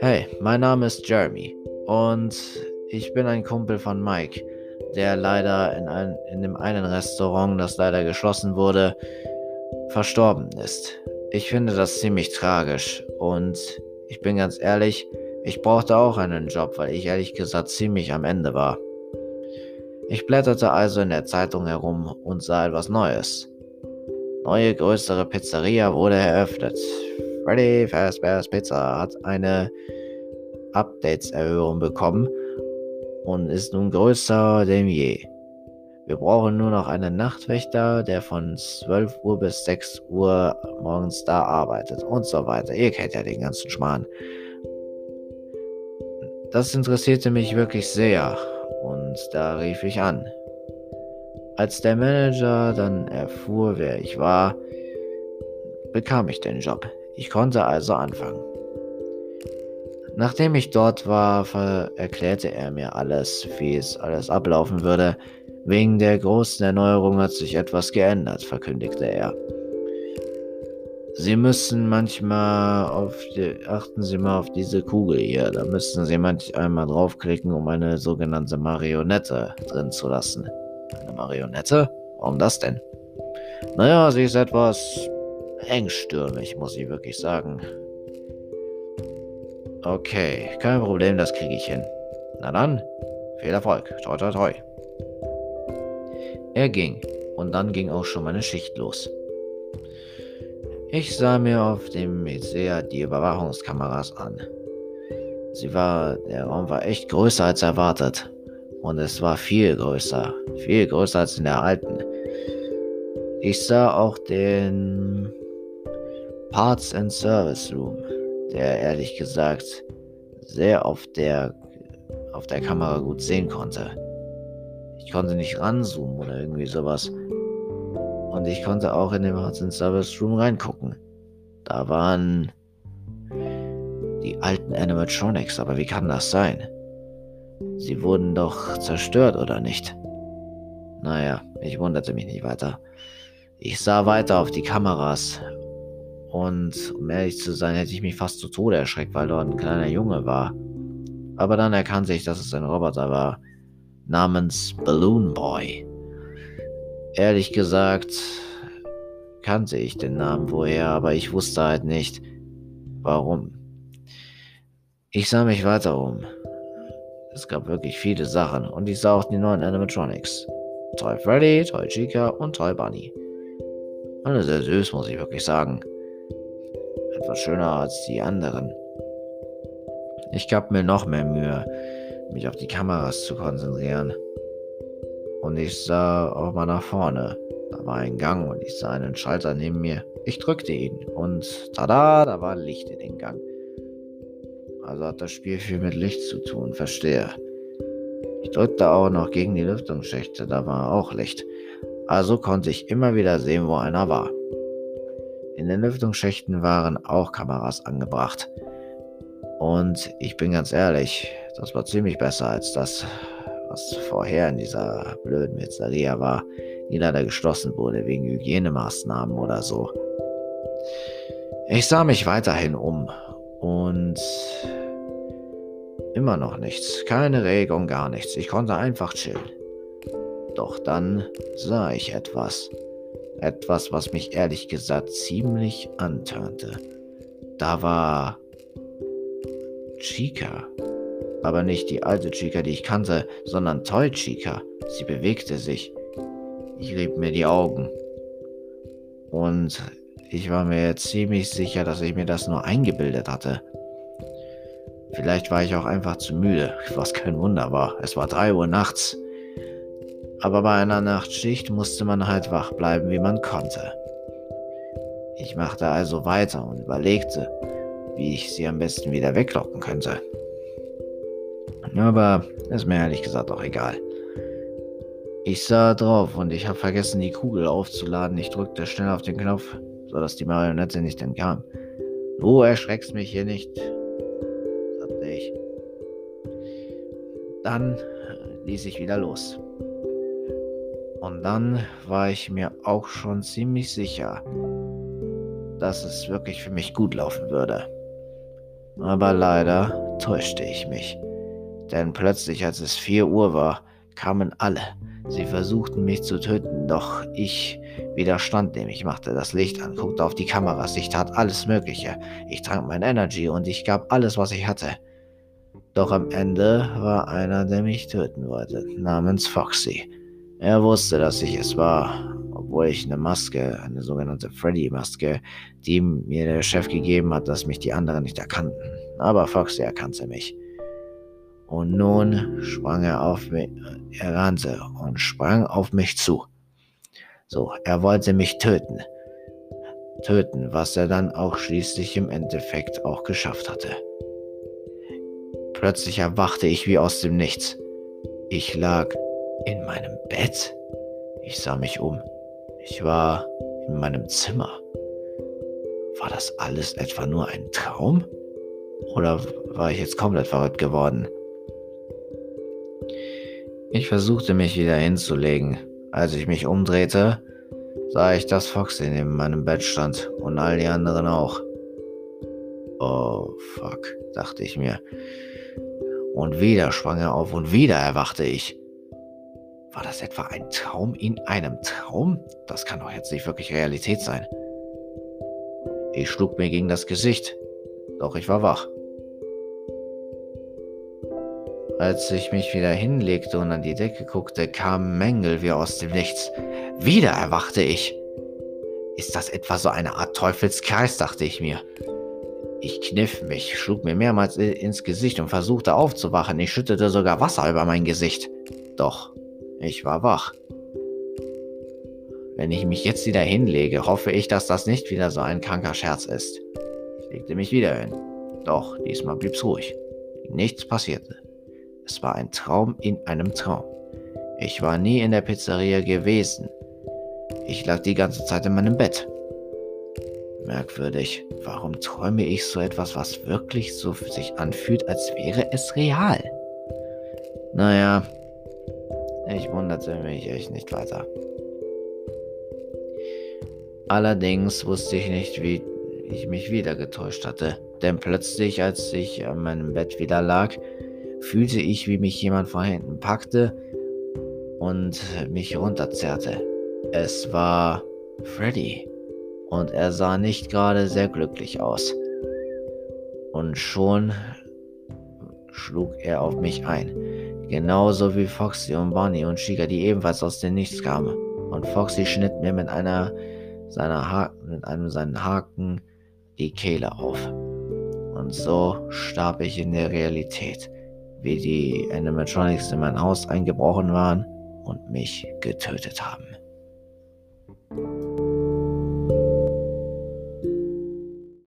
Hey, mein Name ist Jeremy und ich bin ein Kumpel von Mike, der leider in, ein, in dem einen Restaurant, das leider geschlossen wurde, verstorben ist. Ich finde das ziemlich tragisch und ich bin ganz ehrlich, ich brauchte auch einen Job, weil ich ehrlich gesagt ziemlich am Ende war. Ich blätterte also in der Zeitung herum und sah etwas Neues. Neue größere Pizzeria wurde eröffnet. Freddy Fazbear's Pizza hat eine Updates-Erhöhung bekommen und ist nun größer denn je. Wir brauchen nur noch einen Nachtwächter, der von 12 Uhr bis 6 Uhr morgens da arbeitet und so weiter. Ihr kennt ja den ganzen Schmarrn. Das interessierte mich wirklich sehr und da rief ich an. Als der Manager dann erfuhr, wer ich war, bekam ich den Job. Ich konnte also anfangen. Nachdem ich dort war, erklärte er mir alles, wie es alles ablaufen würde. Wegen der großen Erneuerung hat sich etwas geändert, verkündigte er. Sie müssen manchmal auf die, achten Sie mal auf diese Kugel hier. Da müssen Sie manchmal draufklicken, um eine sogenannte Marionette drin zu lassen. Eine Marionette? Warum das denn? Naja, sie ist etwas engstirnig, muss ich wirklich sagen. Okay, kein Problem, das kriege ich hin. Na dann, viel Erfolg. Toi, toi, toi. Er ging, und dann ging auch schon meine Schicht los. Ich sah mir auf dem Mezea die Überwachungskameras an. Sie war, der Raum war echt größer als erwartet. Und es war viel größer, viel größer als in der alten. Ich sah auch den Parts and Service Room der ehrlich gesagt sehr auf der, auf der Kamera gut sehen konnte. Ich konnte nicht ranzoomen oder irgendwie sowas. Und ich konnte auch in den Hudson Service Room reingucken. Da waren die alten Animatronics, aber wie kann das sein? Sie wurden doch zerstört, oder nicht? Naja, ich wunderte mich nicht weiter. Ich sah weiter auf die Kameras und um ehrlich zu sein, hätte ich mich fast zu Tode erschreckt, weil dort ein kleiner Junge war. Aber dann erkannte ich, dass es ein Roboter war, namens Balloon Boy. Ehrlich gesagt, kannte ich den Namen woher, aber ich wusste halt nicht, warum. Ich sah mich weiter um. Es gab wirklich viele Sachen und ich sah auch die neuen Animatronics. Toy Freddy, Toy Chica und Toy Bunny. Alle sehr süß, muss ich wirklich sagen etwas schöner als die anderen. Ich gab mir noch mehr Mühe, mich auf die Kameras zu konzentrieren. Und ich sah auch mal nach vorne. Da war ein Gang und ich sah einen Schalter neben mir. Ich drückte ihn und tada, da war Licht in den Gang. Also hat das Spiel viel mit Licht zu tun, verstehe. Ich drückte auch noch gegen die Lüftungsschächte, da war auch Licht. Also konnte ich immer wieder sehen, wo einer war. In den Lüftungsschächten waren auch Kameras angebracht. Und ich bin ganz ehrlich, das war ziemlich besser als das, was vorher in dieser blöden Pizzeria war, die leider geschlossen wurde wegen Hygienemaßnahmen oder so. Ich sah mich weiterhin um und immer noch nichts, keine Regung, gar nichts. Ich konnte einfach chillen. Doch dann sah ich etwas. Etwas, was mich ehrlich gesagt ziemlich antörnte. Da war Chica. Aber nicht die alte Chica, die ich kannte, sondern Toy Chica. Sie bewegte sich. Ich rieb mir die Augen. Und ich war mir ziemlich sicher, dass ich mir das nur eingebildet hatte. Vielleicht war ich auch einfach zu müde, was kein Wunder war. Es war drei Uhr nachts. Aber bei einer Nachtschicht musste man halt wach bleiben, wie man konnte. Ich machte also weiter und überlegte, wie ich sie am besten wieder weglocken könnte. Aber ist mir ehrlich gesagt auch egal. Ich sah drauf und ich habe vergessen, die Kugel aufzuladen. Ich drückte schnell auf den Knopf, sodass die Marionette nicht entkam. Du erschreckst mich hier nicht, sagte ich. Dann ließ ich wieder los. Und dann war ich mir auch schon ziemlich sicher, dass es wirklich für mich gut laufen würde. Aber leider täuschte ich mich. Denn plötzlich, als es 4 Uhr war, kamen alle. Sie versuchten mich zu töten, doch ich widerstand dem. Ich machte das Licht an, guckte auf die Kameras, ich tat alles Mögliche. Ich trank mein Energy und ich gab alles, was ich hatte. Doch am Ende war einer, der mich töten wollte, namens Foxy. Er wusste, dass ich es war, obwohl ich eine Maske, eine sogenannte Freddy-Maske, die mir der Chef gegeben hat, dass mich die anderen nicht erkannten. Aber Foxy erkannte mich. Und nun sprang er auf mich, er rannte und sprang auf mich zu. So, er wollte mich töten. Töten, was er dann auch schließlich im Endeffekt auch geschafft hatte. Plötzlich erwachte ich wie aus dem Nichts. Ich lag in meinem Bett. Ich sah mich um. Ich war in meinem Zimmer. War das alles etwa nur ein Traum? Oder war ich jetzt komplett verrückt geworden? Ich versuchte mich wieder hinzulegen. Als ich mich umdrehte, sah ich, dass Foxy neben meinem Bett stand und all die anderen auch. Oh, fuck, dachte ich mir. Und wieder sprang er auf und wieder erwachte ich. War das etwa ein Traum in einem Traum? Das kann doch jetzt nicht wirklich Realität sein. Ich schlug mir gegen das Gesicht, doch ich war wach. Als ich mich wieder hinlegte und an die Decke guckte, kamen Mängel wie aus dem Nichts. Wieder erwachte ich. Ist das etwa so eine Art Teufelskreis, dachte ich mir. Ich kniff mich, schlug mir mehrmals ins Gesicht und versuchte aufzuwachen. Ich schüttete sogar Wasser über mein Gesicht. Doch, ich war wach. Wenn ich mich jetzt wieder hinlege, hoffe ich, dass das nicht wieder so ein kranker Scherz ist. Ich legte mich wieder hin. Doch, diesmal blieb's ruhig. Nichts passierte. Es war ein Traum in einem Traum. Ich war nie in der Pizzeria gewesen. Ich lag die ganze Zeit in meinem Bett. Merkwürdig. Warum träume ich so etwas, was wirklich so für sich anfühlt, als wäre es real? Naja, ich wunderte mich echt nicht weiter. Allerdings wusste ich nicht, wie ich mich wieder getäuscht hatte, denn plötzlich, als ich an meinem Bett wieder lag, fühlte ich, wie mich jemand von hinten packte und mich runterzerrte. Es war Freddy und er sah nicht gerade sehr glücklich aus. Und schon schlug er auf mich ein. Genauso wie Foxy und Bonnie und Chica, die ebenfalls aus dem Nichts kamen. Und Foxy schnitt mir mit einer seiner Haken, mit einem seinen Haken die Kehle auf. Und so starb ich in der Realität, wie die Animatronics in mein Haus eingebrochen waren und mich getötet haben.